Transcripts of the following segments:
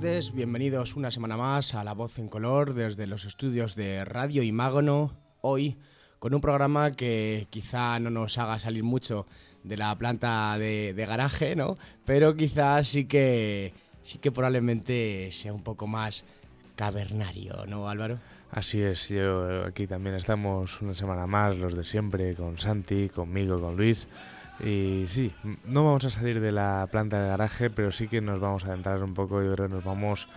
bienvenidos una semana más a La Voz en Color desde los estudios de Radio Imágono. Hoy con un programa que quizá no nos haga salir mucho de la planta de, garaje, ¿no? Pero quizá sí que, sí que probablemente sea un poco más cavernario, ¿no, Álvaro? Así es, yo aquí también estamos una semana más, los de siempre, con Santi, conmigo, con Luis. Y sí, no vamos a salir de la planta de garaje, pero sí que nos vamos a adentrar un poco, yo creo nos vamos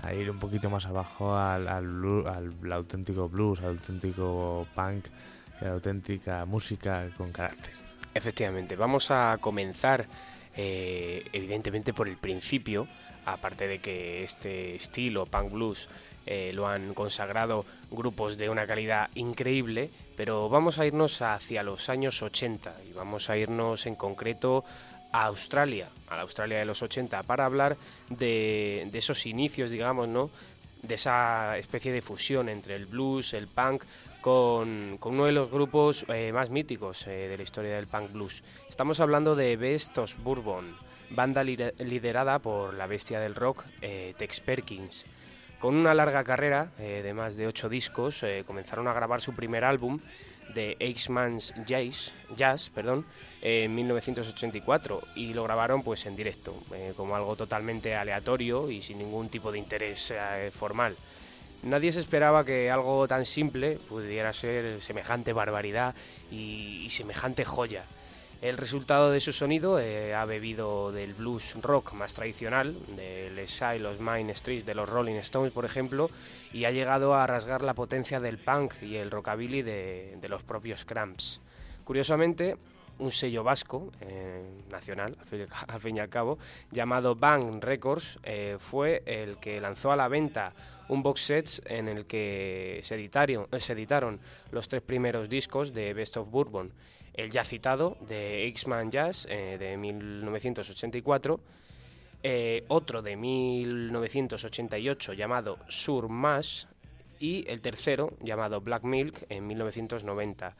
a ir un poquito más abajo al, al, auténtico blues, al auténtico punk, la auténtica música con carácter. Efectivamente, vamos a comenzar eh, evidentemente por el principio, aparte de que este estilo punk blues eh, lo han consagrado grupos de una calidad increíble, pero vamos a irnos hacia los años 80 y vamos a irnos en concreto a Australia, a la Australia de los 80, para hablar de, esos inicios, digamos, ¿no? de esa especie de fusión entre el blues, el punk, con, uno de los grupos eh, más míticos eh, de la historia del punk blues. Estamos hablando de Best of Bourbon, banda liderada por la bestia del rock, Tex Perkins. Con una larga carrera eh, de más de ocho discos, eh, comenzaron a grabar su primer álbum, de X-Man's Jazz, Jazz perdón, en 1984 y lo grabaron pues en directo, eh, como algo totalmente aleatorio y sin ningún tipo de interés formal. Nadie se esperaba que algo tan simple pudiera ser semejante barbaridad y semejante joya. El resultado de su sonido eh, ha bebido del blues rock más tradicional, del Side, los Main Streets, de los Rolling Stones, por ejemplo, y ha llegado a rasgar la potencia del punk y el rockabilly de, los propios Cramps. Curiosamente, un sello vasco, eh, nacional, al fin, y al cabo, llamado Bang Records, eh, fue el que lanzó a la venta un box set en el que se editaron los tres primeros discos de Best of Bourbon el ya citado de X-Man Jazz eh, de 1984, eh, otro de 1988 llamado Sur Mash y el tercero llamado Black Milk en 1990.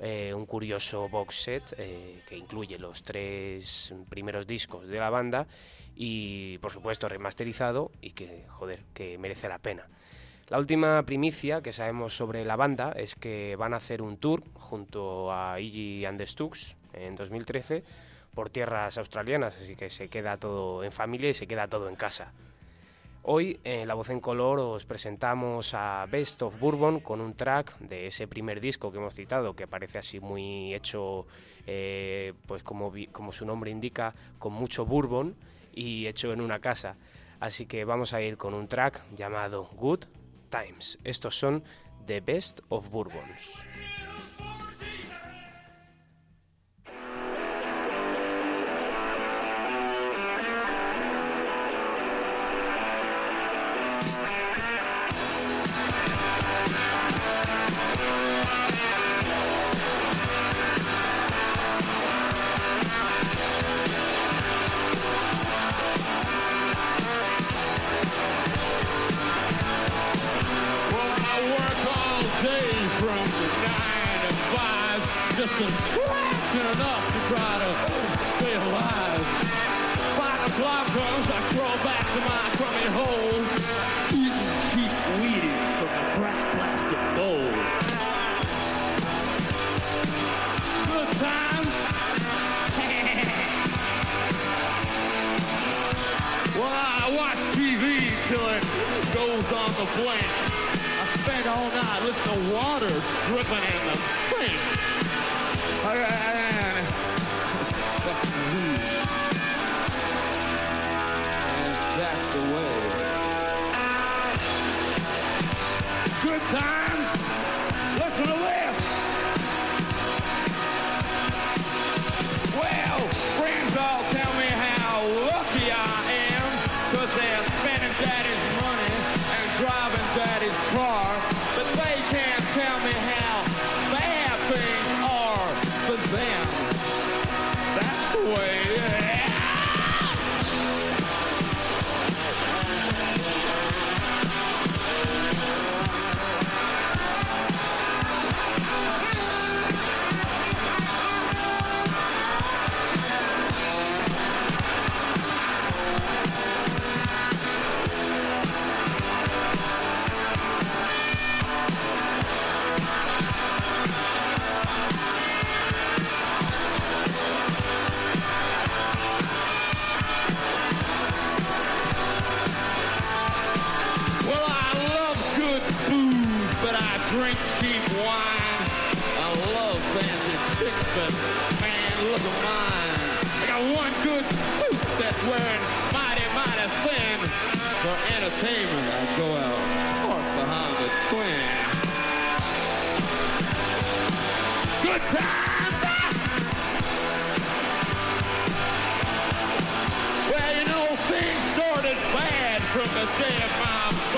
Eh, un curioso box set que incluye los tres primeros discos de la banda y por supuesto remasterizado y que joder que merece la pena. La última primicia que sabemos sobre la banda es que van a hacer un tour junto a Iggy and the Stooks en 2013 por tierras australianas, así que se queda todo en familia y se queda todo en casa. Hoy en La Voz en Color os presentamos a Best of Bourbon con un track de ese primer disco que hemos citado, que parece así muy hecho, eh, pues como su nombre indica, con mucho bourbon y hecho en una casa. Así que vamos a ir con un track llamado Good Times. Estos son The Best of Bourbons. Just a enough to try to stay alive. Five o'clock comes, I crawl back to my crummy hole, eating cheap Wheaties from a cracked plastic bowl. Good times. well, I watch TV till it goes on the blink. I spend all night listening to water dripping in the sink. That's the way. Good times. But man, look at mine. I got one good suit that's wearing mighty, mighty thin. For entertainment, I go out park behind the twin. Good times! Well, you know, things started bad from the day of my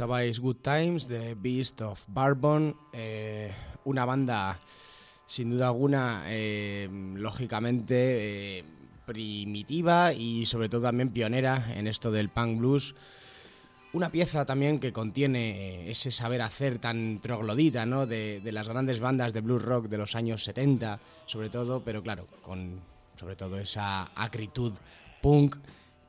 Escuchabais Good Times de Beast of Bourbon, eh, una banda sin duda alguna, eh, lógicamente eh, primitiva y sobre todo también pionera en esto del punk blues. Una pieza también que contiene eh, ese saber hacer tan troglodita, ¿no? De, de las grandes bandas de blues rock de los años 70, sobre todo, pero claro, con sobre todo esa acritud punk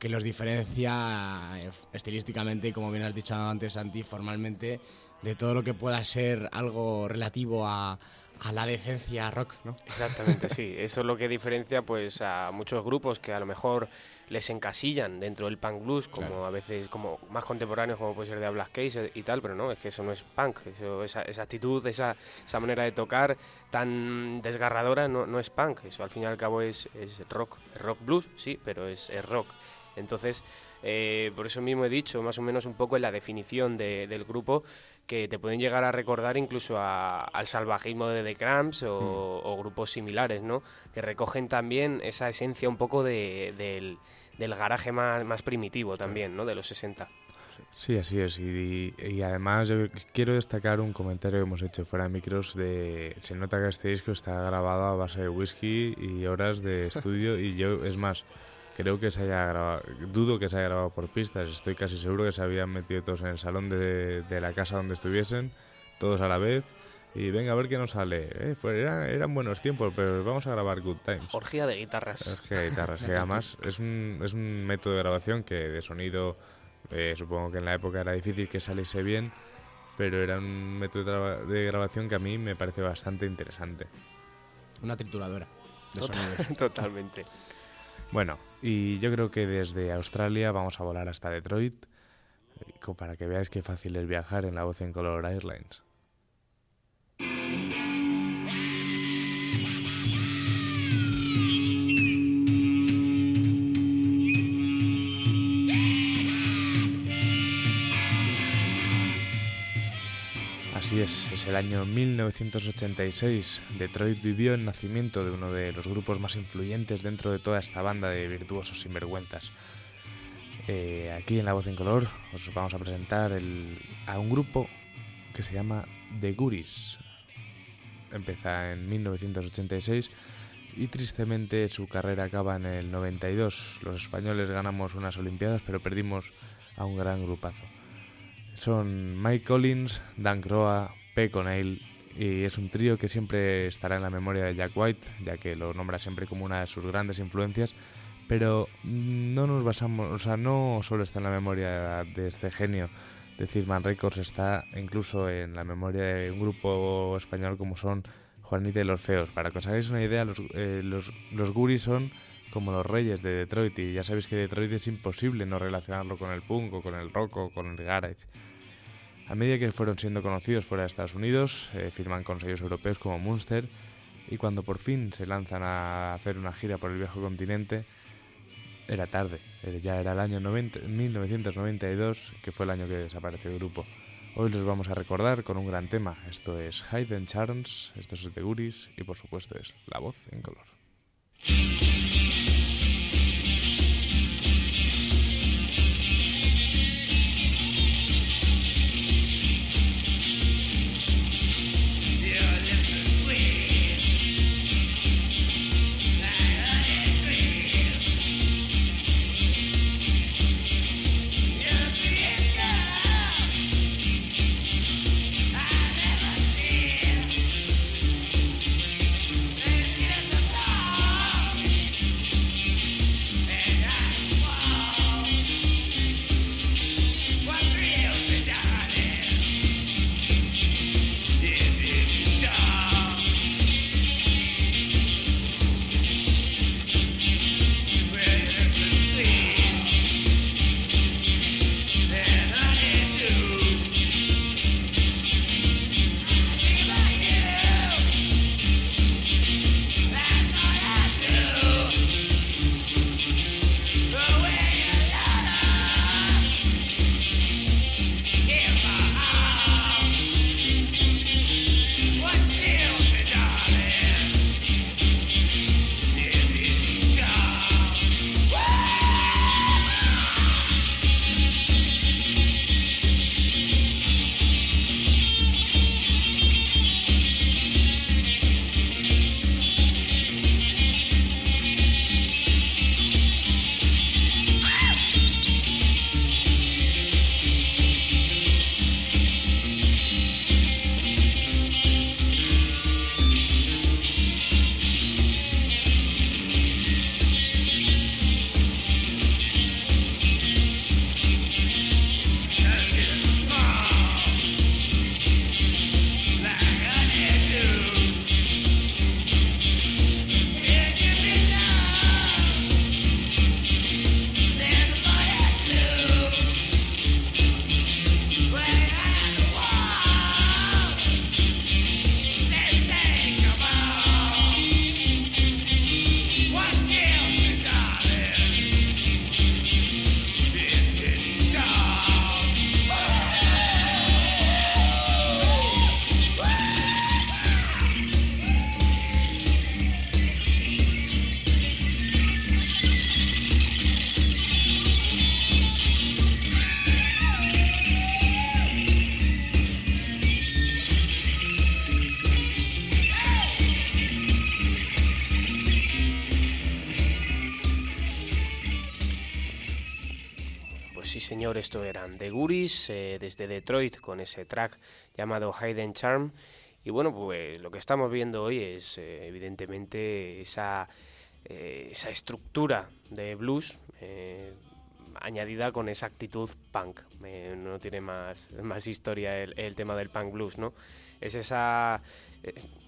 que los diferencia eh, estilísticamente y como bien has dicho antes, Santi, formalmente, de todo lo que pueda ser algo relativo a, a la decencia rock, ¿no? Exactamente, sí. Eso es lo que diferencia pues a muchos grupos que a lo mejor les encasillan dentro del punk blues, como Claro. a veces como más contemporáneos como puede ser de Black Case y tal, pero no, es que eso no es punk, eso, esa, esa actitud, esa, esa manera de tocar tan desgarradora no, no es punk, eso al fin y al cabo es, es rock, rock blues, sí, pero es, es rock. Entonces, eh, por eso mismo he dicho más o menos un poco en la definición de- del grupo que te pueden llegar a recordar incluso a- al salvajismo de The Cramps o, o grupos similares, ¿no? Que recogen también esa esencia un poco de- del, del garaje más, más primitivo también, ¿no? De los 60. Sí, así es. Y, y además yo quiero destacar un comentario que hemos hecho fuera de micros de... Se nota que este disco está grabado a base de whisky y horas de estudio y yo, es más, creo que se haya grabado... Dudo que se haya grabado por pistas. Estoy casi seguro que se habían metido todos en el salón de, de la casa donde estuviesen, todos a la vez. Y venga, a ver qué nos sale. Eh, fue- era- eran buenos tiempos, pero vamos a grabar Good Times. Orgía de guitarras. Es que guitarras, que además es un, es un método de grabación que de sonido eh, supongo que en la época era difícil que saliese bien, pero era un método de, graba- de grabación que a mí me parece bastante interesante. Una trituradora de Total-. Totalmente. Bueno, y yo creo que desde Australia vamos a volar hasta Detroit eh, para que veáis qué fácil es viajar en la voz en Color Airlines. Así es, es el año 1986. Detroit vivió el nacimiento de uno de los grupos más influyentes dentro de toda esta banda de virtuosos sinvergüenzas. Eh, aquí en La Voz en Color os vamos a presentar a un grupo que se llama The Guris. Empieza en 1986 y tristemente su carrera acaba en el 92. Los españoles ganamos unas Olimpiadas pero perdimos a un gran grupazo. Son Mike Collins, Dan Croa, P. Connell y es un trío que siempre estará en la memoria de Jack White, ya que lo nombra siempre como una de sus grandes influencias, pero no nos basamos, o sea, no solo está en la memoria de este genio de Zilman Records, está incluso en la memoria de un grupo español como son Juanita y los Feos. Para que os hagáis una idea, los, eh, los, los Guris son como los reyes de Detroit y ya sabéis que Detroit es imposible no relacionarlo con el punk o con el rock o con el garage. A medida que fueron siendo conocidos fuera de Estados Unidos, eh, firman con sellos europeos como Munster y cuando por fin se lanzan a hacer una gira por el viejo continente, era tarde, eh, ya era el año 90 1992, que fue el año que desapareció el grupo. Hoy los vamos a recordar con un gran tema. Esto es Hayden Charms, esto es The Guris y por supuesto es La Voz en Color. Sí señor, esto eran The Guris eh, desde Detroit con ese track llamado Hidden Charm. Y bueno, pues lo que estamos viendo hoy es eh, evidentemente esa, eh, esa estructura de blues añadida con esa actitud punk. no tiene más, más historia el, el, tema del punk blues, ¿no? Es esa,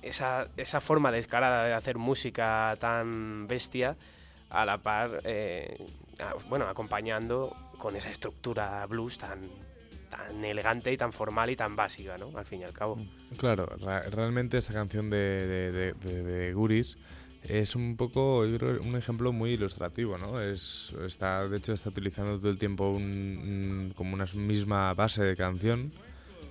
esa, esa forma descarada de hacer música tan bestia a la par, bueno, acompañando con esa estructura blues tan, tan elegante y tan formal y tan básica, ¿no? Al fin y al cabo. Mm, claro, realmente esa canción de, de, Guris es un poco, un ejemplo muy ilustrativo, ¿no? Es, está, de hecho, está utilizando todo el tiempo un, como una misma base de canción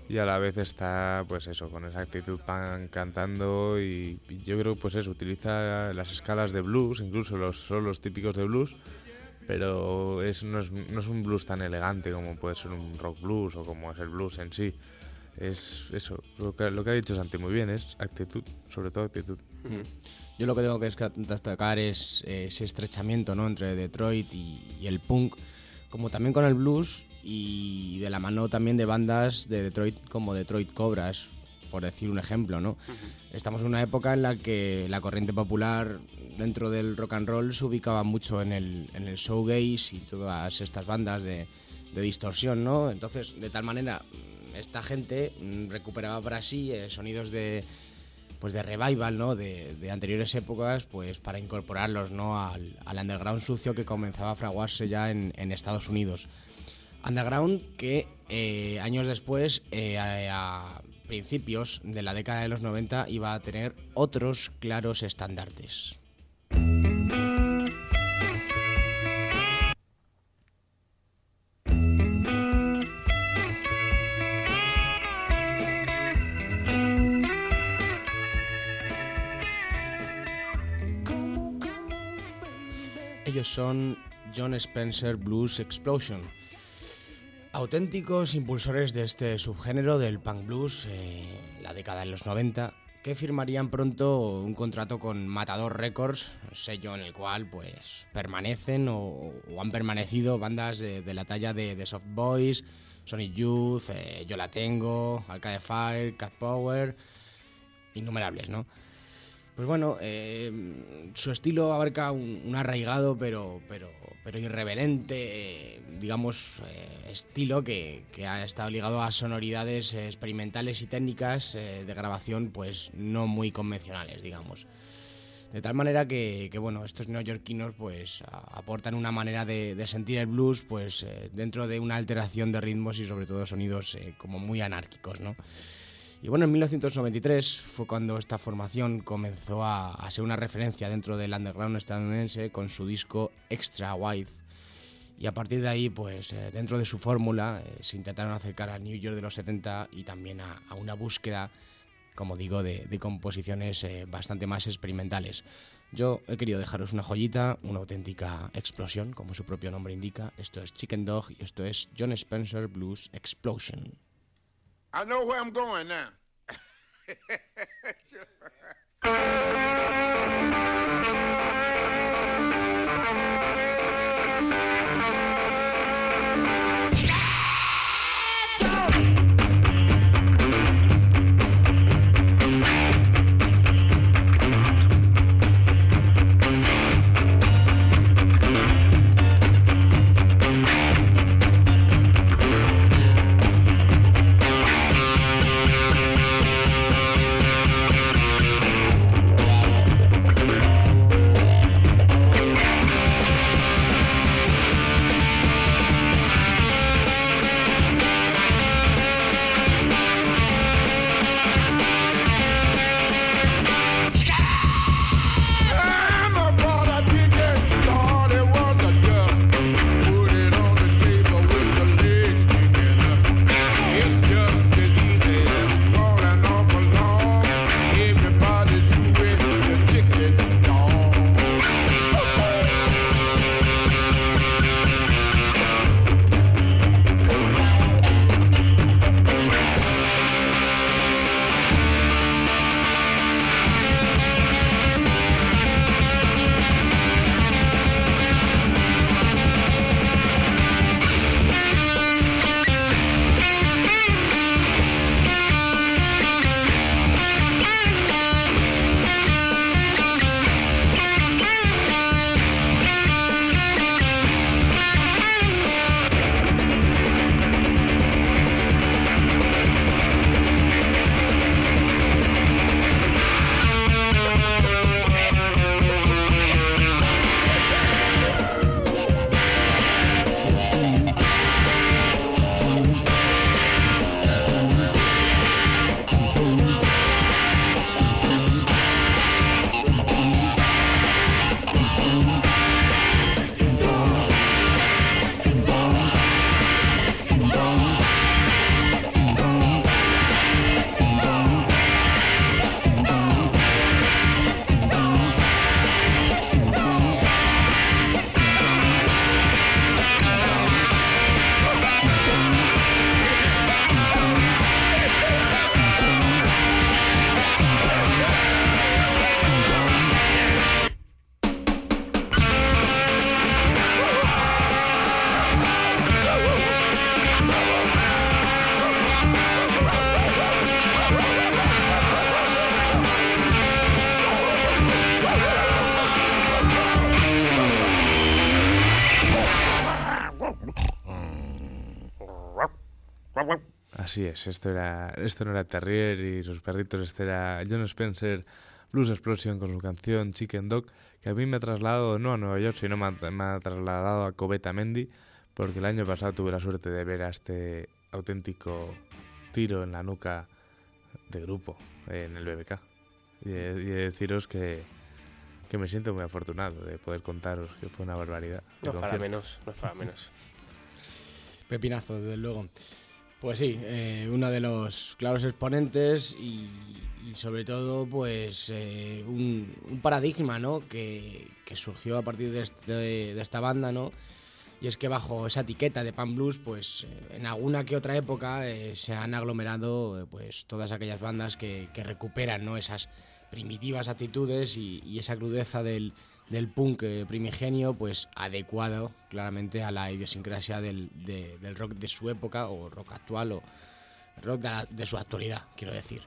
y a la vez está, pues eso, con esa actitud pan cantando y, yo creo, pues eso, utiliza las escalas de blues, incluso los solos típicos de blues, pero es, no, es, no, es, un blues tan elegante como puede ser un rock blues o como es el blues en sí. Es eso, lo que, lo que ha dicho Santi muy bien, es actitud, sobre todo actitud. Yo lo que tengo que destacar es ese estrechamiento ¿no? entre Detroit y, el punk, como también con el blues y de la mano también de bandas de Detroit como Detroit Cobras, por decir un ejemplo, ¿no? Estamos en una época en la que la corriente popular dentro del rock and roll se ubicaba mucho en el, en el showgaze y todas estas bandas de, distorsión, ¿no? Entonces, de tal manera, esta gente recuperaba para sí eh, sonidos de pues de revival, ¿no? De, anteriores épocas, pues para incorporarlos, ¿no? Al, underground sucio que comenzaba a fraguarse ya en, Estados Unidos. Underground que eh, años después, eh, a, principios de la década de los 90 iba a tener otros claros estandartes. Ellos son John Spencer Blues Explosion auténticos impulsores de este subgénero del punk blues, eh, la década de los 90, que firmarían pronto un contrato con Matador Records, sello en el cual pues permanecen o, han permanecido bandas de, la talla de, The Soft Boys, Sonic Youth, eh, Yo La Tengo, Arcade Fire, Cat Power, innumerables, ¿no? Pues bueno, eh, su estilo abarca un, arraigado pero, pero, pero irreverente, digamos, eh, estilo que, ha estado ligado a sonoridades experimentales y técnicas eh, de grabación pues no muy convencionales, digamos. De tal manera que, bueno, estos neoyorquinos pues aportan una manera de, de, sentir el blues pues dentro de una alteración de ritmos y sobre todo sonidos como muy anárquicos, ¿no? Y bueno, en 1993 fue cuando esta formación comenzó a, ser una referencia dentro del underground estadounidense con su disco Extra Wide. Y a partir de ahí, pues eh, dentro de su fórmula, eh, se intentaron acercar al New York de los 70 y también a, una búsqueda, como digo, de, composiciones eh, bastante más experimentales. Yo he querido dejaros una joyita, una auténtica explosión, como su propio nombre indica. Esto es Chicken Dog y esto es John Spencer Blues Explosion. I know where I'm going now. Así es, esto era esto no era Terrier y sus perritos, este era John Spencer, Blues Explosion con su canción Chicken Dog, que a mí me ha trasladado no a Nueva York, sino me ha, me ha trasladado a Cobeta Mendy, porque el año pasado tuve la suerte de ver a este auténtico tiro en la nuca de grupo en el BBK. Y he, y deciros que, que me siento muy afortunado de poder contaros que fue una barbaridad. No es para menos, no es para menos. Pepinazo, desde luego. Pues sí, eh, uno de los claros exponentes y, sobre todo, pues eh, un, paradigma, ¿no? Que, surgió a partir de, este- de esta banda, ¿no? Y es que bajo esa etiqueta de Pan Blues, pues eh, en alguna que otra época se han aglomerado pues todas aquellas bandas que, recuperan, ¿no? Esas primitivas actitudes y esa crudeza del, del punk eh, primigenio, pues adecuado claramente a la idiosincrasia del, de- del rock de su época o rock actual o rock de, la- de su actualidad, quiero decir.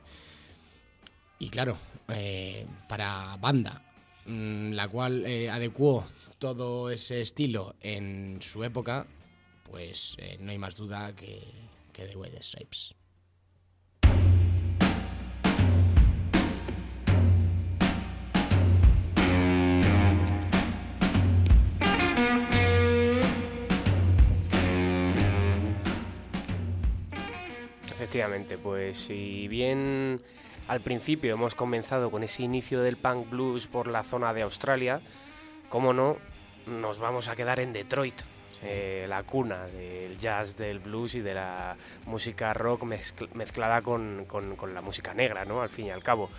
Y claro, eh, para banda, mm, la cual eh, adecuó todo ese estilo en su época, pues no hay más duda que, que The White Stripes. Efectivamente, pues si bien al principio hemos comenzado con ese inicio del punk blues por la zona de Australia, como no, nos vamos a quedar en Detroit, eh, la cuna del jazz, del blues y de la música rock mezcl- mezclada con, con- con la música negra, ¿no? Al fin y al cabo.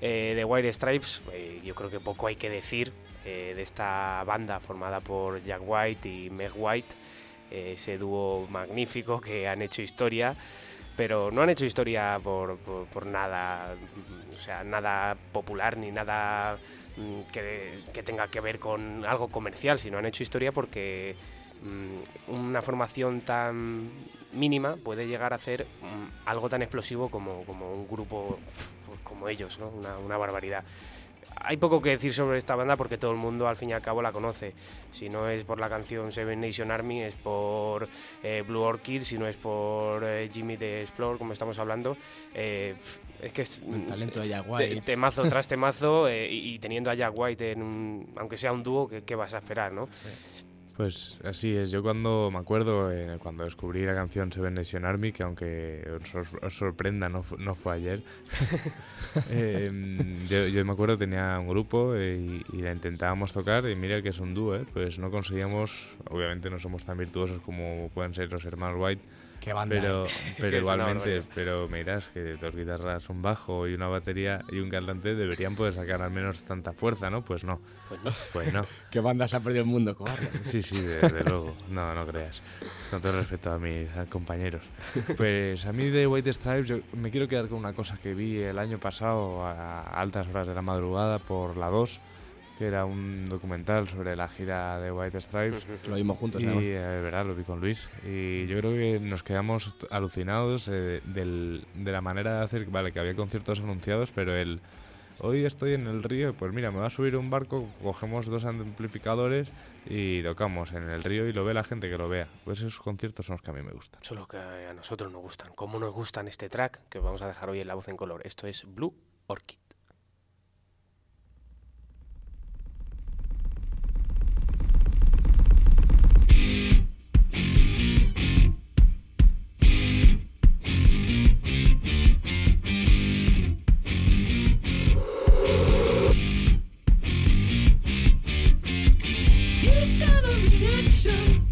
Eh, de White Stripes, eh, yo creo que poco hay que decir eh, de esta banda formada por Jack White y Meg White, eh, ese dúo magnífico que han hecho historia, pero no han hecho historia por, por- nada, o sea, nada popular ni nada mm, que, que tenga que ver con algo comercial, sino han hecho historia porque mm, una formación tan mínima puede llegar a hacer mm, algo tan explosivo como, como un grupo como ellos, ¿no? una barbaridad. Hay poco que decir sobre esta banda porque todo el mundo al fin y al cabo la conoce. Si no es por la canción Seven Nation Army, es por eh, Blue Orchid, si no es por eh, Jimmy the Explore, como estamos hablando. Eh, es que es El talento de Jack te- White. temazo tras temazo y, y teniendo a Jack White en un, aunque sea un dúo, ¿qué, qué vas a esperar, no? Pues así es, yo cuando me acuerdo, eh, cuando descubrí la canción Seven Nation Army, que aunque os, sorprenda, no, no fue ayer, eh, yo, me acuerdo tenía un grupo eh, y, y la intentábamos tocar y mira que es un dúo, eh, pues no conseguíamos, obviamente no somos tan virtuosos como pueden ser los hermanos White, Qué banda. pero, eh. pero igualmente, pero me dirás que dos guitarras, un bajo y una batería y un cantante deberían poder sacar al menos tanta fuerza, ¿no? Pues no, Pues no. pues no. Qué banda se ha perdido el mundo, cobarde. Sí, sí, desde luego. No, no creas. Con todo respeto a mis compañeros. Pues a mí de White Stripes yo me quiero quedar con una cosa que vi el año pasado a altas horas de la madrugada por la 2, que era un documental sobre la gira de White Stripes. Lo vimos juntos, Y eh, verdad, lo vi con Luis. Y yo creo que nos quedamos alucinados eh, del- de la manera de hacer. Vale, que había conciertos anunciados, pero el. Hoy estoy en el río, pues mira, me va a subir un barco, cogemos dos amplificadores y tocamos en el río y lo ve la gente que lo vea. Pues esos conciertos son los que a mí me gustan. Son los que a nosotros nos gustan. Como nos gustan este track que os vamos a dejar hoy en la voz en color. Esto es Blue Orchid. addiction.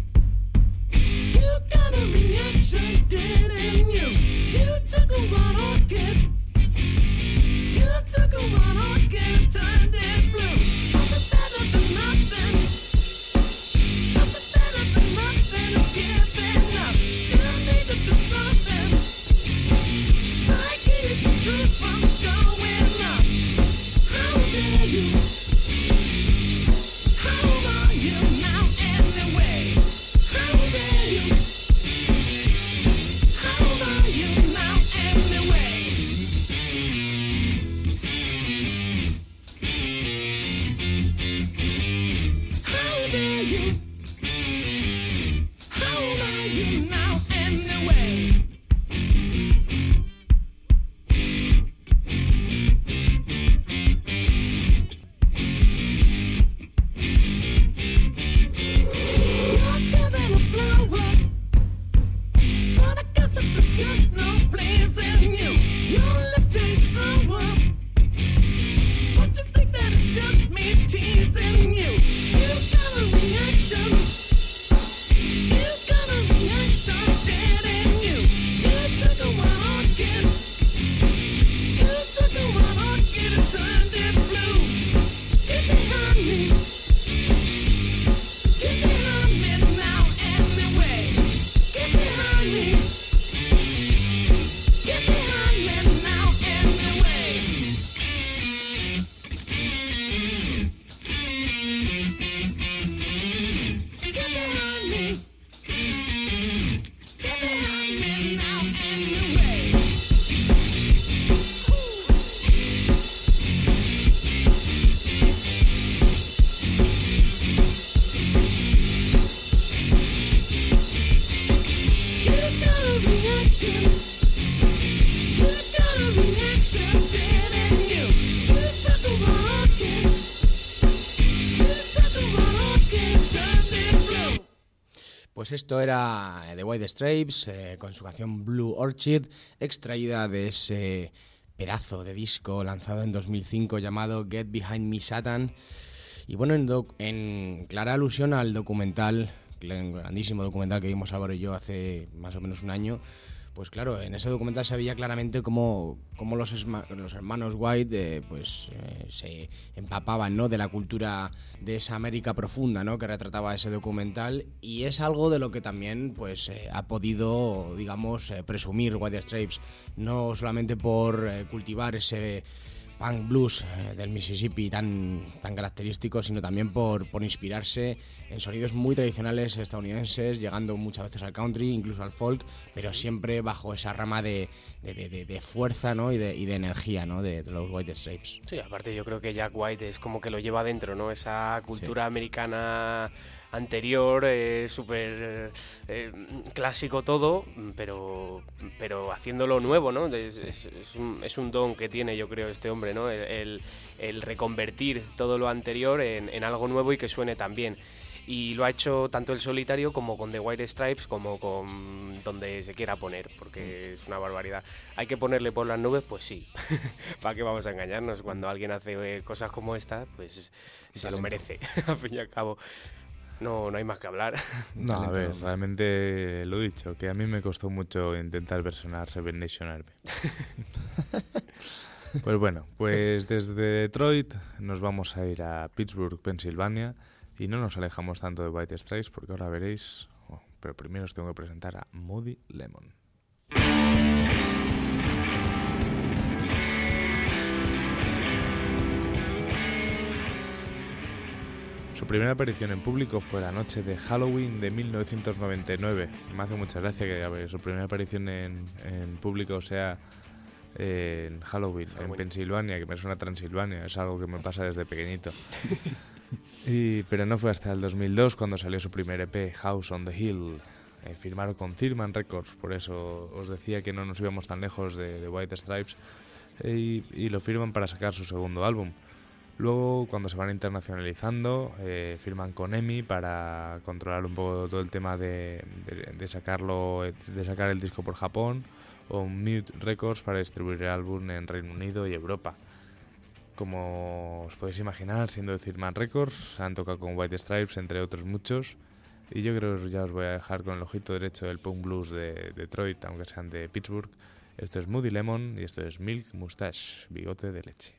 Era eh, The White Stripes eh, con su canción Blue Orchid, extraída de ese pedazo de disco lanzado en 2005 llamado Get Behind Me Satan. Y bueno, en, en clara alusión al documental, el grandísimo documental que vimos Álvaro y yo hace más o menos un año, pues claro, en ese documental se veía claramente cómo, cómo los, esma- los hermanos White eh, pues, eh, se empapaban ¿no? de la cultura de esa América profunda ¿no? que retrataba ese documental y es algo de lo que también pues, eh, ha podido, digamos, presumir White Stripes, no solamente por cultivar ese punk blues eh, del Mississippi tan, tan característico, sino también por, por inspirarse en sonidos muy tradicionales estadounidenses, llegando muchas veces al country, incluso al folk, pero siempre bajo esa rama de, de- de- de- fuerza ¿no? y, de, y de energía ¿no? de, los White Stripes. Sí, aparte yo creo que Jack White es como que lo lleva adentro, ¿no? Esa cultura americana anterior, eh, súper eh, clásico todo, pero, pero haciéndolo nuevo, ¿no? Es, es- es un, es un don que tiene, yo creo, este hombre, ¿no? El, el- el reconvertir todo lo anterior en, en algo nuevo y que suene tan bien. Y lo ha hecho tanto el solitario como con The White Stripes, como con donde se quiera poner, porque es una barbaridad. ¿Hay que ponerle por las nubes? Pues sí. ¿Para qué vamos a engañarnos? Cuando alguien hace eh, cosas como esta, pues se lo merece, al fin y al cabo. No, no hay más que hablar. No, a ver, realmente lo he dicho, que a mí me costó mucho intentar versionar Seven Nation Army. pues bueno, pues desde Detroit nos vamos a ir a Pittsburgh, Pensilvania, y no nos alejamos tanto de White Stripes porque ahora veréis, oh, pero primero os tengo que presentar a Moody Lemon. Su primera aparición en público fue la noche de Halloween de 1999. Me hace mucha gracia que a ver, su primera aparición en, en público sea eh, en Halloween, en. Pensilvania, que me suena a Transilvania, es algo que me pasa desde pequeñito. Y- pero no fue hasta el 2002 cuando salió su primer EP, House on the Hill. Eh, firmaron con Thirman Records, por eso os decía que no nos íbamos tan lejos de, de White Stripes. Eh, y, y lo firman para sacar su segundo álbum. Luego, cuando se van internacionalizando, eh, firman con EMI para controlar un poco todo el tema de, sacarlo, de sacar el disco por Japón, o Mute Records para distribuir el álbum en Reino Unido y Europa. Como os podéis imaginar, siendo de Thirman Records, han tocado con White Stripes, entre otros muchos. Y yo creo que ya os voy a dejar con el ojito derecho del punk blues de Detroit, aunque sean de Pittsburgh. Esto es Moody Lemon y esto es Milk Mustache, bigote de leche.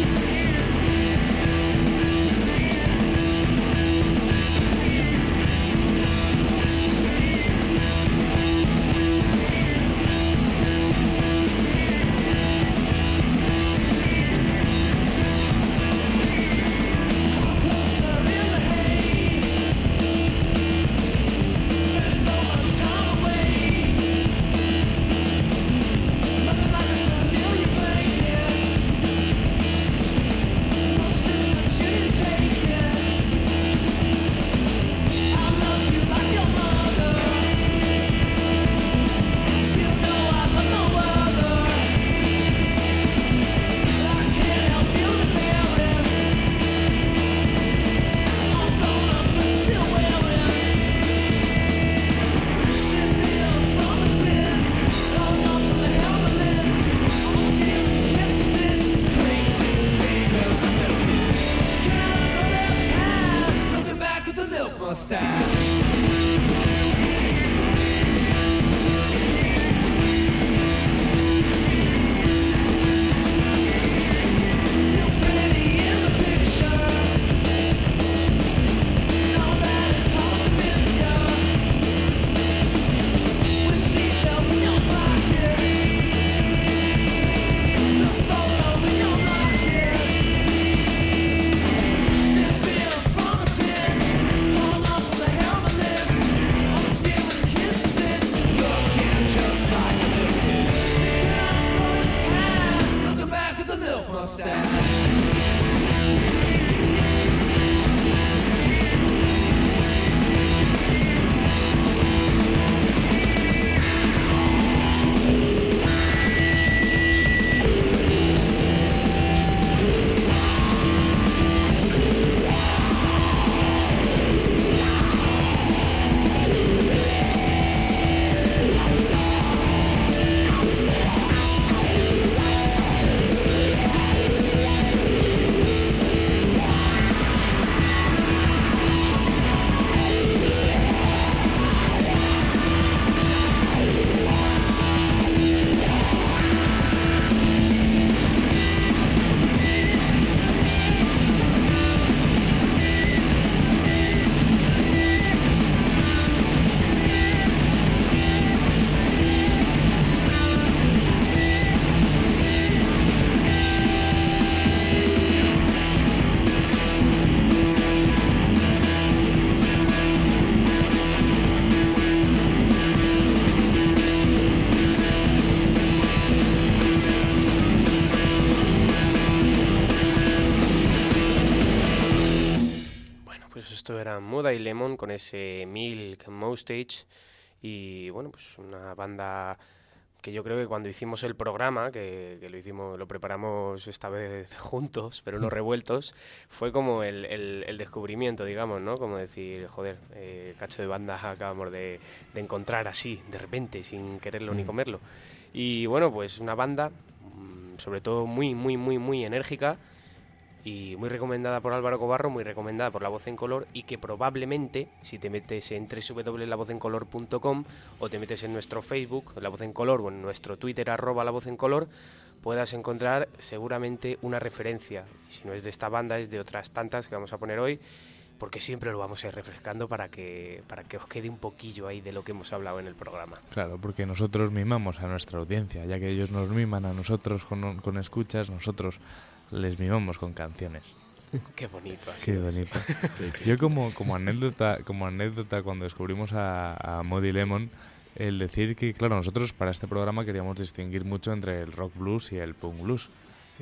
Lemon con ese Milk Moustache y bueno, pues una banda que yo creo que cuando hicimos el programa, que, que lo hicimos, lo preparamos esta vez juntos, pero no revueltos, fue como el, el- el descubrimiento, digamos, ¿no? Como decir, joder, eh, cacho de banda acabamos de, de encontrar así, de repente, sin quererlo ni comerlo. Y bueno, pues una banda, mm, sobre todo muy, muy, muy, muy enérgica, y muy recomendada por Álvaro Cobarro, muy recomendada por La Voz en Color y que probablemente si te metes en www.lavozencolor.com o te metes en nuestro Facebook, La Voz en Color o en nuestro Twitter arroba La Voz en Color puedas encontrar seguramente una referencia. Si no es de esta banda es de otras tantas que vamos a poner hoy porque siempre lo vamos a ir refrescando para que, para que os quede un poquillo ahí de lo que hemos hablado en el programa. Claro, porque nosotros mimamos a nuestra audiencia, ya que ellos nos miman a nosotros con, con escuchas, nosotros les mimamos con canciones. Qué bonito ha Qué bonito. Yo como, como anécdota, como anécdota cuando descubrimos a, a Modi Lemon, el decir que, claro, nosotros para este programa queríamos distinguir mucho entre el rock blues y el punk blues.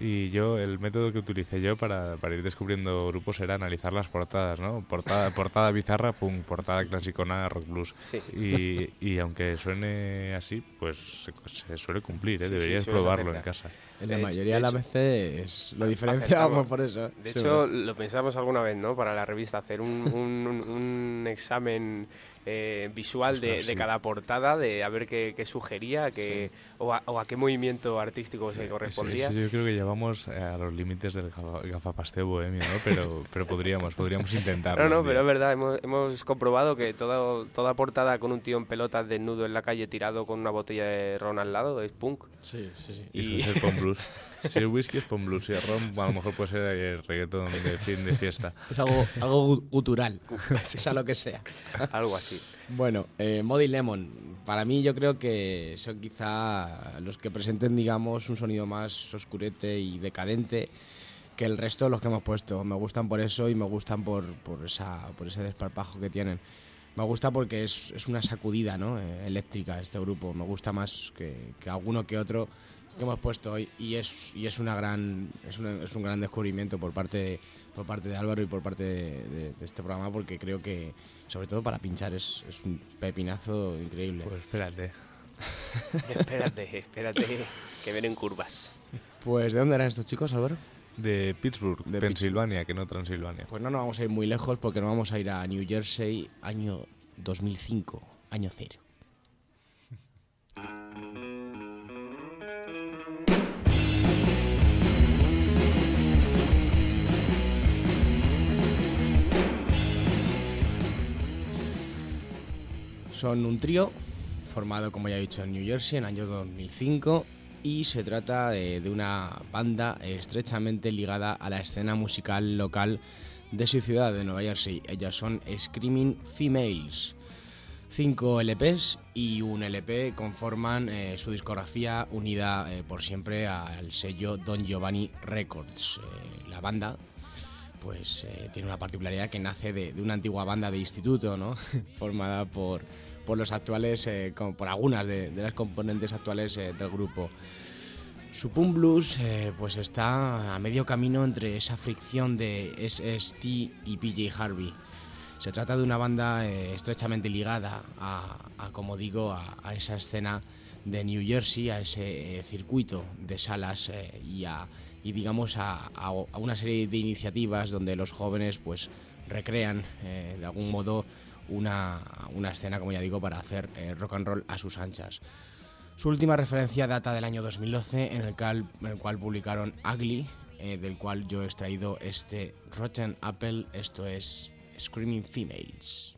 Y yo, el método que utilicé yo para, para ir descubriendo grupos era analizar las portadas, ¿no? Portada, portada bizarra, punk, portada clasicona, rock blues. Sí. Y, y aunque suene así, pues se, se suele cumplir, ¿eh? Sí, Deberías probarlo en casa. En la De hecho- mayoría de las veces lo diferenciamos por eso. De hecho, lo pensamos alguna vez, ¿no? Para la revista, hacer un, un- un- un examen eh, visual de, Ostras, de sí. cada portada, de a ver qué, qué sugería, qué, o, a, o a qué movimiento artístico se Eso- correspondía. eso yo creo que llevamos eh, a los límites del gafa- gafapasteo bohemio, ¿no? Pero, pero podríamos, podríamos intentarlo. No, no, pero es verdad, hemos, hemos comprobado que todo, toda portada con un tío en pelotas desnudo en la calle tirado con una botella de ron al lado es punk. Sí, sí, sí. Y y- suele ser punk blues. Si el whisky es punk blues, si el ron a lo mejor puede ser el reggaetón de fin de fiesta. Es algo, algo gu- gutural, sea lo que sea. Algo así. Bueno, eh, Modi Lemon, para mí yo creo que son quizá los que presenten, digamos, un sonido más oscurete y decadente que el resto de los que hemos puesto. Me gustan por eso y me gustan por, por, esa, por ese desparpajo que tienen. Me gusta porque es, es una sacudida ¿no? Eh, eléctrica este grupo. Me gusta más que, que alguno que otro que hemos puesto hoy y es, y es, una gran, es, una- es un gran descubrimiento por parte, de, por parte de Álvaro y por parte de, de- de este programa porque creo que, sobre todo para pinchar, es, es un pepinazo increíble. Pues espérate. espérate, espérate, que vienen curvas. Pues, ¿de dónde eran estos chicos, Álvaro? De Pittsburgh, De Pensilvania, que no Transilvania. Pues no nos vamos a ir muy lejos porque nos vamos a ir a New Jersey, año 2005, año cero. Son un trío formado, como ya he dicho, en New Jersey en el año 2005 y se trata de, una banda estrechamente ligada a la escena musical local de su ciudad de Nueva Jersey. Ellas son Screaming Females. Cinco LPs y un LP conforman eh, su discografía unida eh, por siempre al sello Don Giovanni Records. Eh, la banda pues eh, tiene una particularidad que nace de, de una antigua banda de instituto, ¿no? formada por, por los actuales, eh, como por algunas de, de las componentes actuales eh, del grupo. Su punk blues eh, pues está a medio camino entre esa fricción de SST y PJ Harvey. Se trata de una banda eh, estrechamente ligada a, a, como digo, a, a esa escena de New Jersey, a ese eh, circuito de salas eh, y, a, y digamos a- a una serie de iniciativas donde los jóvenes pues recrean eh, de algún modo una, una escena, como ya digo, para hacer eh, rock and roll a sus anchas. Su última referencia data del año 2012, en el cual, en el cual publicaron Ugly, eh, del cual yo he extraído este Rotten Apple, esto es Screaming Females.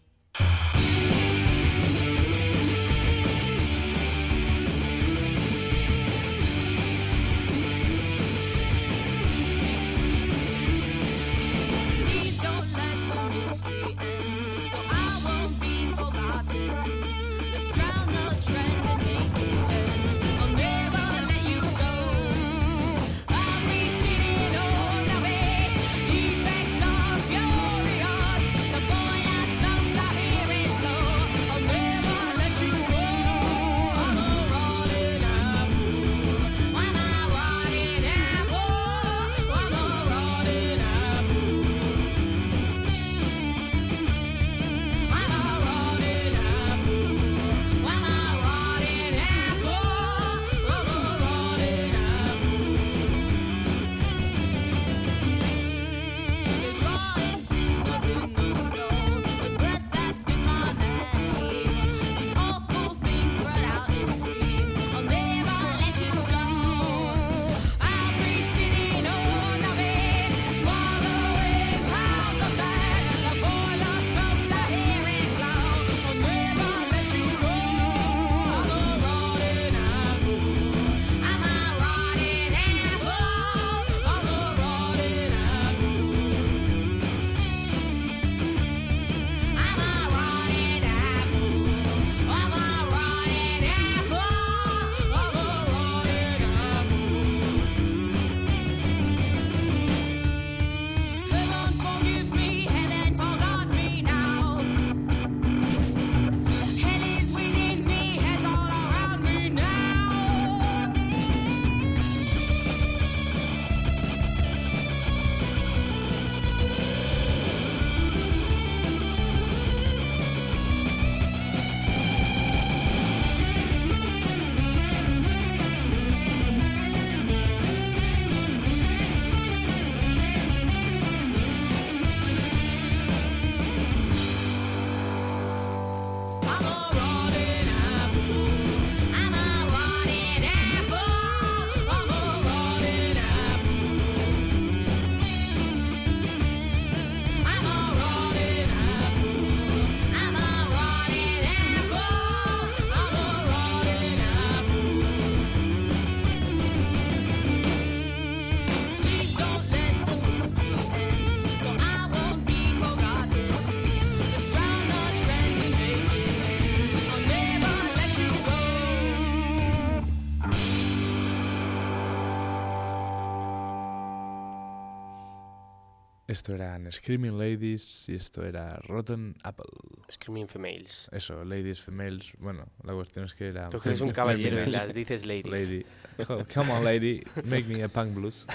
Esto eran Screaming Ladies y esto era Rotten Apple. Screaming Females. Eso, ladies, females. Bueno, la cuestión es que era. Tú que eres un caballero y las dices ladies. Lady. Oh, Come on, lady, make me a punk blues.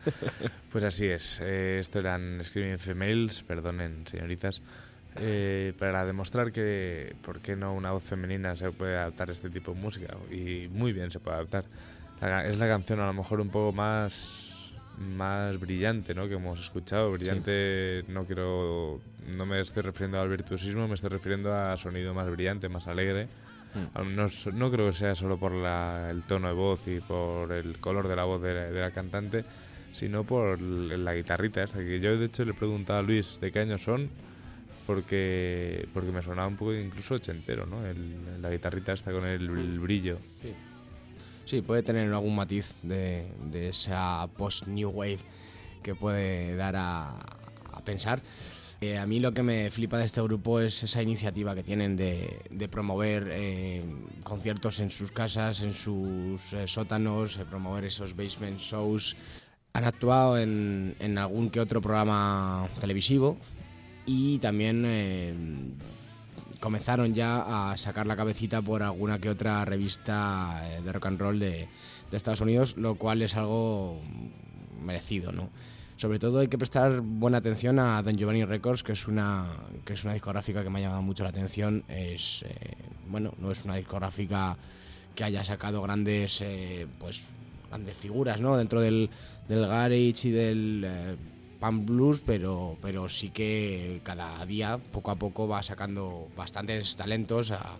pues así es. eh, esto eran Screaming Females, perdonen, señoritas. eh, para demostrar que, ¿por qué no una voz femenina se puede adaptar a este tipo de música? Y muy bien se puede adaptar. La es la canción a lo mejor un poco más más brillante, ¿no? Que hemos escuchado. Brillante, no quiero, no me estoy refiriendo al virtuosismo, me estoy refiriendo a sonido más brillante, más alegre. Al- No, no creo que sea solo por la- el tono de voz y por el color de la voz de la, de la cantante, sino por la guitarrita esta. Que yo, de hecho, le he preguntado a Luis de qué año son, porque porque me sonaba un poco incluso ochentero, ¿no? El- la guitarrita esta con el, el brillo. Sí, puede tener algún matiz de, de esa post-New Wave que puede dar a, a pensar. Eh, a mí lo que me flipa de este grupo es esa iniciativa que tienen de, de promover eh, conciertos en sus casas, en sus eh, sótanos, eh, promover esos basement shows. Han actuado en, en algún que otro programa televisivo y también eh, comenzaron ya a sacar la cabecita por alguna que otra revista eh, de rock and roll de, de Estados Unidos, lo cual es algo merecido, ¿no? Sobre todo hay que prestar buena atención a Don Giovanni Records, que es una, que es una discográfica que me ha llamado mucho la atención. Es, eh, bueno, no es una discográfica que haya sacado grandes, eh, pues, grandes figuras, ¿no? Dentro del, del garage y del punk blues, pero, pero sí que cada día, poco a poco, va sacando bastantes talentos a,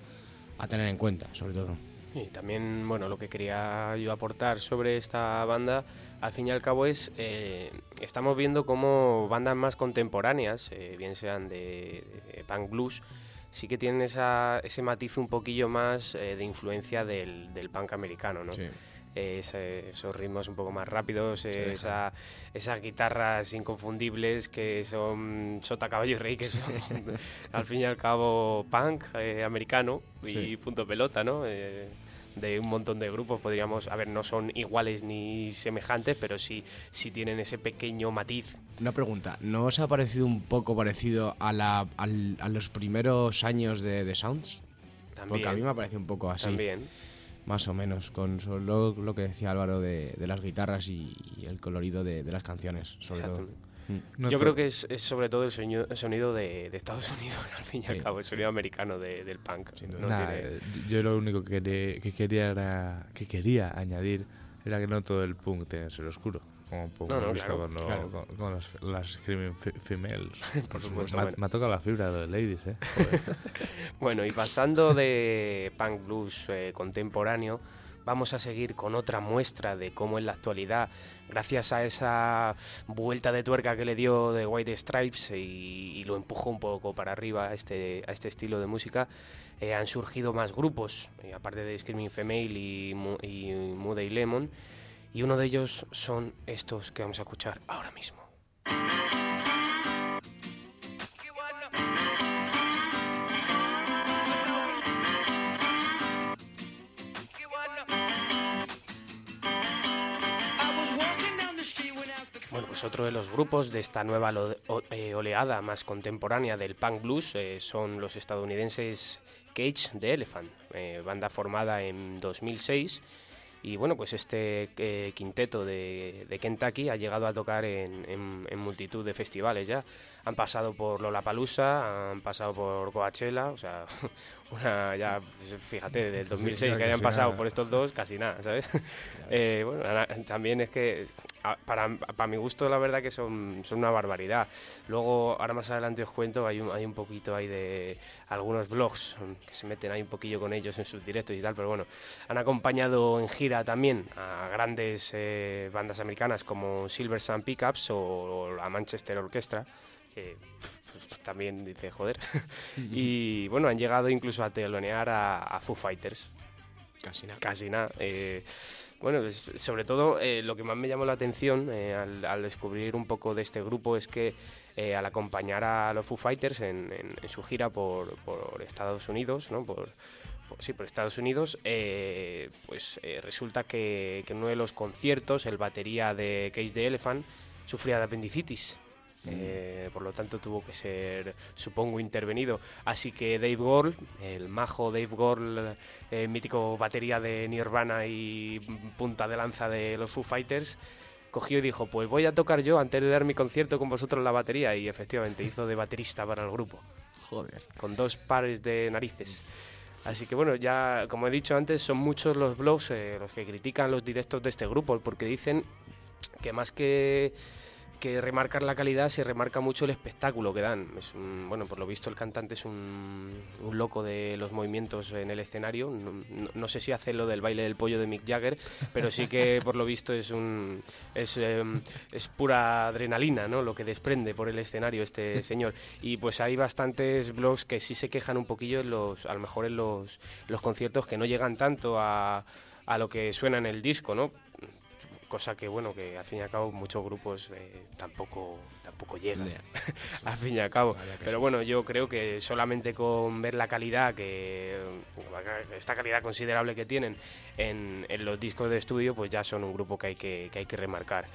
a tener en cuenta, sobre todo. Y también, bueno, lo que quería yo aportar sobre esta banda, al fin y al cabo es, eh, estamos viendo cómo bandas más contemporáneas, eh, bien sean de, de punk blues, sí que tienen esa, ese matiz un poquillo más eh, de influencia del, del punk americano, ¿no? Eh, ese- esos ritmos un poco más rápidos, esa- esas guitarras inconfundibles que son sota caballo y rey, que son al fin y al cabo punk eh, americano y Sí. punto pelota, ¿no? Eh, de un montón de grupos podríamos, a ver, no son iguales ni semejantes, pero sí, sí tienen ese pequeño matiz. Una pregunta, ¿no os ha parecido un poco parecido a, la, al- a los primeros años de, de Sounds? También, Porque a mí me ha parecido un poco así, también. Más o menos, con solo lo que decía Álvaro de, de las guitarras y, y el colorido de, de las canciones, sobre todo. No Yo creo que es, es sobre todo el, sueño- el sonido de, de Estados Unidos, al fin y al Sí. cabo, el sonido americano de- del punk. Sin duda. No Nah, tiene- yo lo único que quería, que quería era que quería añadir era que no todo el punk tiene que ser oscuro como poco No, no, claro, con, lo- claro. con- con las, las screaming fe- females Por supuesto, me, bueno. me ha tocado la fibra de ladies eh Joder. Bueno, y pasando de punk blues eh, contemporáneo, vamos a seguir con otra muestra de cómo en la actualidad, gracias a esa vuelta de tuerca que le dio de White Stripes y, y lo empujó un poco para arriba a este, a este estilo de música, eh, han surgido más grupos, eh, aparte de Screaming Female y, y Moody Lemon, y uno de ellos son estos que vamos a escuchar ahora mismo. Bueno, pues otro de los grupos de esta nueva eh, oleada más contemporánea del punk blues eh, son los estadounidenses Cage the Elephant, eh, banda formada en 2006 y bueno, pues este eh, quinteto de, Kentucky ha llegado a tocar en, en- en multitud de festivales ya. Han pasado por Lollapalooza, han pasado por Coachella, o sea, una ya, fíjate, del 2006 ya que hayan pasado nada. por estos dos, casi nada, ¿sabes? Eh, bueno, también es que para, para mi gusto la verdad que son, son una barbaridad. Luego, ahora más adelante os cuento, hay un, hay un poquito ahí de algunos blogs mm, que se meten ahí un poquillo con ellos en sus directos y tal, pero bueno, han acompañado en gira también a grandes eh, bandas americanas como Silver Sun Pickups o la Manchester Orchestra, que pues, también dice joder. y bueno, han llegado incluso a telonear a, a Foo Fighters. Casi nada. Casi nada. eh, bueno, pues, sobre todo eh, lo que más me llamó la atención eh, al, al descubrir un poco de este grupo es que al acompañar a los Foo Fighters en, en- en su gira por, por Estados Unidos, ¿no? Por, por- sí, por Estados Unidos, pues resulta que, que en uno de los conciertos el batería de Cage the Elephant sufría de apendicitis. Eh, por lo tanto tuvo que ser, supongo, intervenido. Así que Dave Grohl, el majo Dave Grohl, eh, mítico batería de Nirvana y punta de lanza de los Foo Fighters, cogió y dijo, pues voy a tocar yo antes de dar mi concierto con vosotros la batería y efectivamente hizo de baterista para el grupo, Joder. con dos pares de narices. Así que bueno, ya como he dicho antes, son muchos los blogs eh, los que critican los directos de este grupo, porque dicen que más que, que remarcar la calidad, se remarca mucho el espectáculo que dan. Bueno, por lo visto el cantante es un, un loco de los movimientos en el escenario. No, sé si hace lo del baile del pollo de Mick Jagger, pero sí que por lo visto es un es, em, es pura adrenalina, ¿no? Lo que desprende por el escenario este señor. Y pues hay bastantes blogs que sí se quejan un poquillo en los, a lo mejor en los, los conciertos que no llegan tanto a, a lo que suena en el disco, ¿no? Cosa que bueno que al fin y al cabo muchos grupos eh, tampoco tampoco llegan Ya. al fin y al cabo pero bueno yo creo que solamente con ver la calidad que esta calidad considerable que tienen en, en los discos de estudio pues ya son un grupo que hay que, que hay que remarcar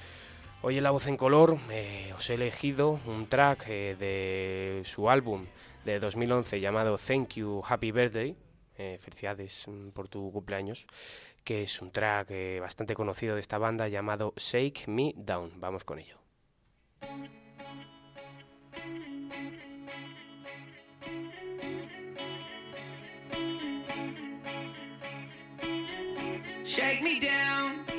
Hoy en La Voz en Color eh, os he elegido un track eh, de su álbum de 2011 llamado Thank You Happy Birthday. Eh, felicidades mm, por tu cumpleaños. Que es un track eh, bastante conocido de esta banda llamado Shake Me Down. Vamos con ello. Shake me down.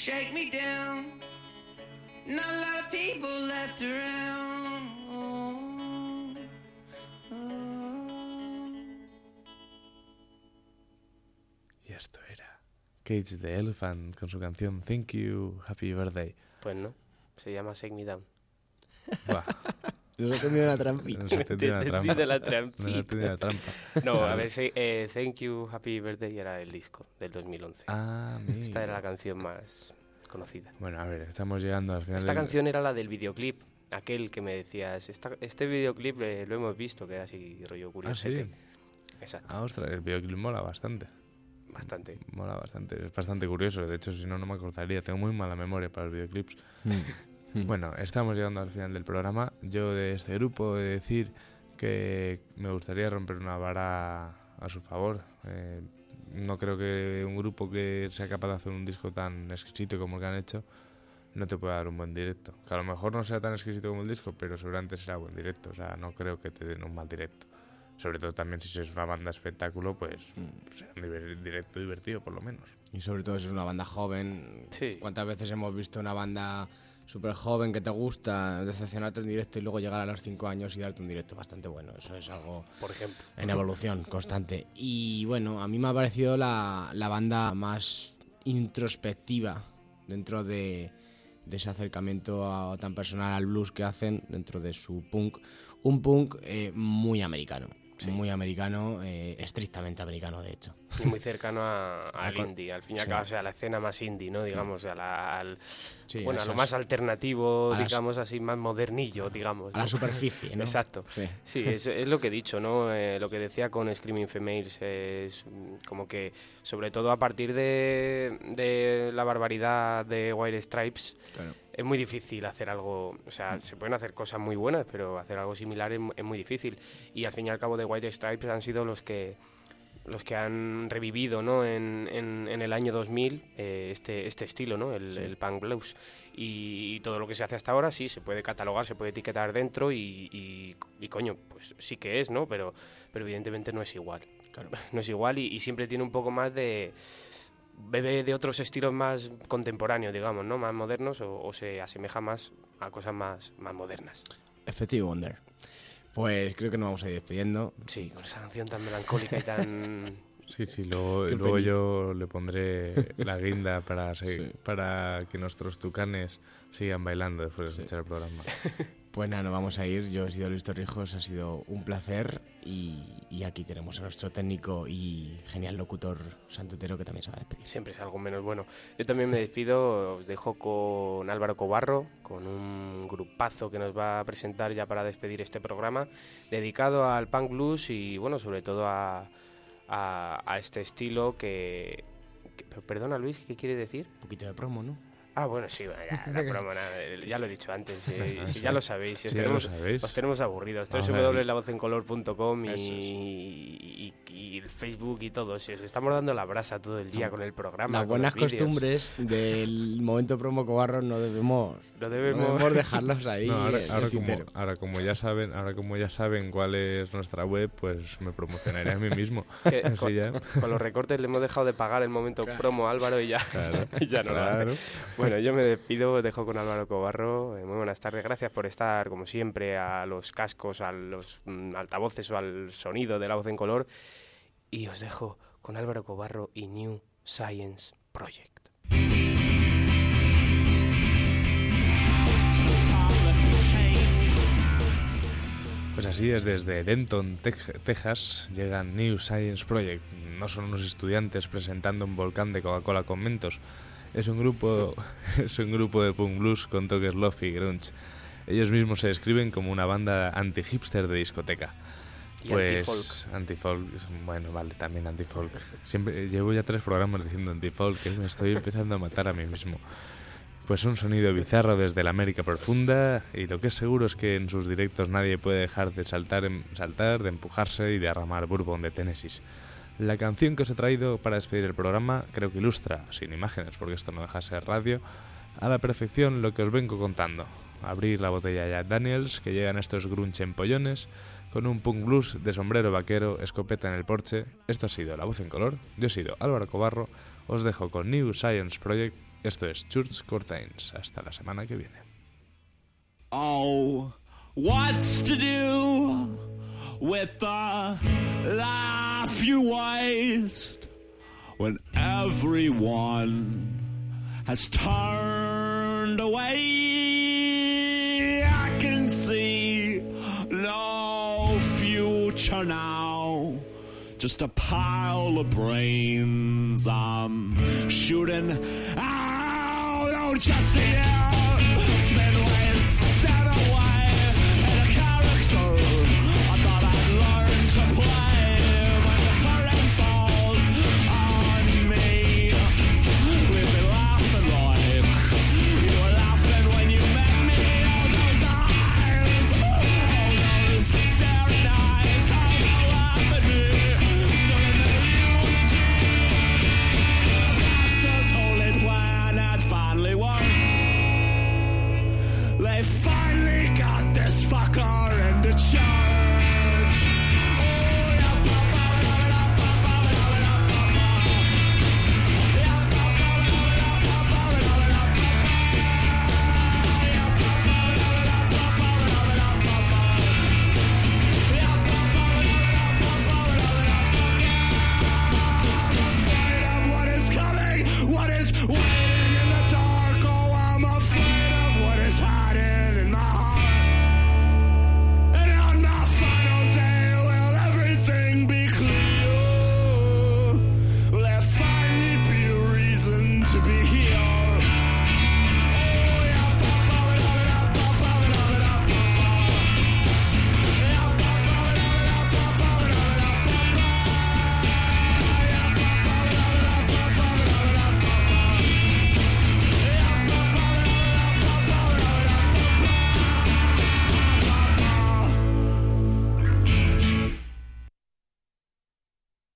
Shake me down. Not a lot of people left around. Oh, oh. Y esto era Cage the Elephant con su canción Thank You, Happy Birthday. Pues no, se llama Shake Me Down. Buah, Nos ha tenido una trampita. nos he entendido la Te he trampa. la Nos trampita. entendido la trampa. No, a ver, sí, eh, Thank You, Happy Birthday era el disco del 2011. Ah, mira. Esta era la canción más conocida. Bueno, a ver, estamos llegando al final. Esta del- canción era la del videoclip, aquel que me decías, "Esta- este videoclip eh, lo hemos visto, que era así rollo Ah, curiosete. sí. Exacto, Ah, ostras, el videoclip mola bastante. bastante. Mola bastante. Es bastante curioso. De hecho, si no, no me acordaría. Tengo muy mala memoria para los videoclips. Mm. Bueno, estamos llegando al final del programa. Yo de este grupo he de decir que me gustaría romper una vara a su favor. Eh, no creo que un grupo que sea capaz de hacer un disco tan exquisito como el que han hecho no te pueda dar un buen directo. Que a lo mejor no sea tan exquisito como el disco, pero seguramente será buen directo. O sea, no creo que te den un mal directo. Sobre todo también si sois una banda espectáculo, pues sea un diver- directo divertido por lo menos. Y sobre todo si es una banda joven. Sí. ¿Cuántas veces hemos visto una banda súper joven que te gusta, decepcionarte en directo y luego llegar a los 5 años y darte un directo bastante bueno? Eso es algo Por ejemplo. en evolución constante. Y bueno, a mí me ha parecido la, la banda más introspectiva dentro de, de ese acercamiento a- tan personal al blues que hacen dentro de su punk. Un punk eh, muy americano. Muy americano, eh, estrictamente americano, de hecho. Y muy cercano a- al indie, al fin y al cabo, o sea, a la escena más indie, ¿no? Digamos, a la- al, Sí, bueno, a lo más alternativo, digamos así, más modernillo, digamos. A la superficie, ¿no? Exacto. Sí. Sí, es, es lo que he dicho, ¿no? Eh, lo que decía con Screaming Females es como que, sobre todo a partir de, de la barbaridad de White Stripes, Claro. Es muy difícil hacer algo, o sea, se pueden hacer cosas muy buenas, pero hacer algo similar es, mu- es muy difícil. Y al fin y al cabo de White Stripes han sido los que los que han revivido ¿no? en, en- en el año 2000 eh, este, este estilo, ¿no? el, el punk blues. Y, y todo lo que se hace hasta ahora sí se puede catalogar, se puede etiquetar dentro y, y- y, coño, pues sí que es, ¿no? Pero, pero evidentemente no es igual. No es igual y siempre tiene un poco más de... Bebe de otros estilos más contemporáneos, digamos, ¿no? Más modernos o, o se asemeja más a cosas más, más modernas. Effective Wonder. Pues creo que nos vamos a ir despidiendo. Sí, con esa canción tan melancólica y tan... Sí, sí, luego, luego yo le pondré la guinda para, Sí. para que nuestros tucanes sigan bailando después de escuchar el programa. Pues nada, nos vamos a ir. Yo he sido Luis Torrijos, ha sido un placer. Y, y aquí tenemos a nuestro técnico y genial locutor Santutero que también se va a despedir. Siempre es algo menos bueno. Yo también me despido, os dejo con Álvaro Cobarro, con un grupazo que nos va a presentar ya para despedir este programa, dedicado al punk blues y bueno, sobre todo a, a, a este estilo que, que- Perdona Luis, ¿qué quiere decir? Un poquito de promo, ¿no? Ah, bueno, sí, bueno, ya, la promo, nada, ya lo he dicho antes, eh, si Sí. ya lo sabéis, si os Sí, tenemos, sabéis. os tenemos aburridos, www.lavozencolor.com y, y, y el Facebook y todo, si os estamos dando la brasa todo el día con el programa, Las buenas costumbres del momento promo cobarro no debemos, No no debemos- dejarlos ahí No, ahora, en el ahora como, ahora como ya saben, ahora como ya saben cuál es nuestra web, pues me promocionaré a mí mismo. Así con, ya. con los recortes le hemos dejado de pagar el momento Claro. promo a Álvaro y ya, Claro, ya no lo hace. claro. Bueno, yo me despido, os dejo con Álvaro Cobarro. Eh, muy buenas tardes, gracias por estar, como siempre, a los cascos, a los mm, altavoces o al sonido de la voz en color. Y os dejo con Álvaro Cobarro y New Science Project. Pues así es, desde Denton, Texas, llegan New Science Project. No son unos estudiantes presentando un volcán de Coca-Cola con mentos. Es un grupo, es un grupo de punk blues con toques lofi y grunge. Ellos mismos se describen como una banda anti-hipster de discoteca. Y Pues anti-folk. bueno, vale, también anti-folk. Siempre llevo ya tres programas diciendo anti-folk, que me estoy empezando a matar a mí mismo. Pues un sonido bizarro desde la América profunda y lo que es seguro es que en sus directos nadie puede dejar de saltar, saltar, de empujarse y de derramar bourbon de Tennessee. La canción que os he traído para despedir el programa creo que ilustra, sin imágenes porque esto no deja de ser radio, a la perfección lo que os vengo contando. Abrir la botella Jack Daniels, que llegan estos grunge empollones, con un punk blues de sombrero vaquero, escopeta en el porche. Esto ha sido La Voz en Color, yo he sido Álvaro Cobarro, os dejo con New Science Project, esto es Church Curtains. Hasta la semana que viene. Oh, with the life you waste when everyone has turned away. I can see no future now. Just a pile of brains I'm shooting out. Oh, just here. Spin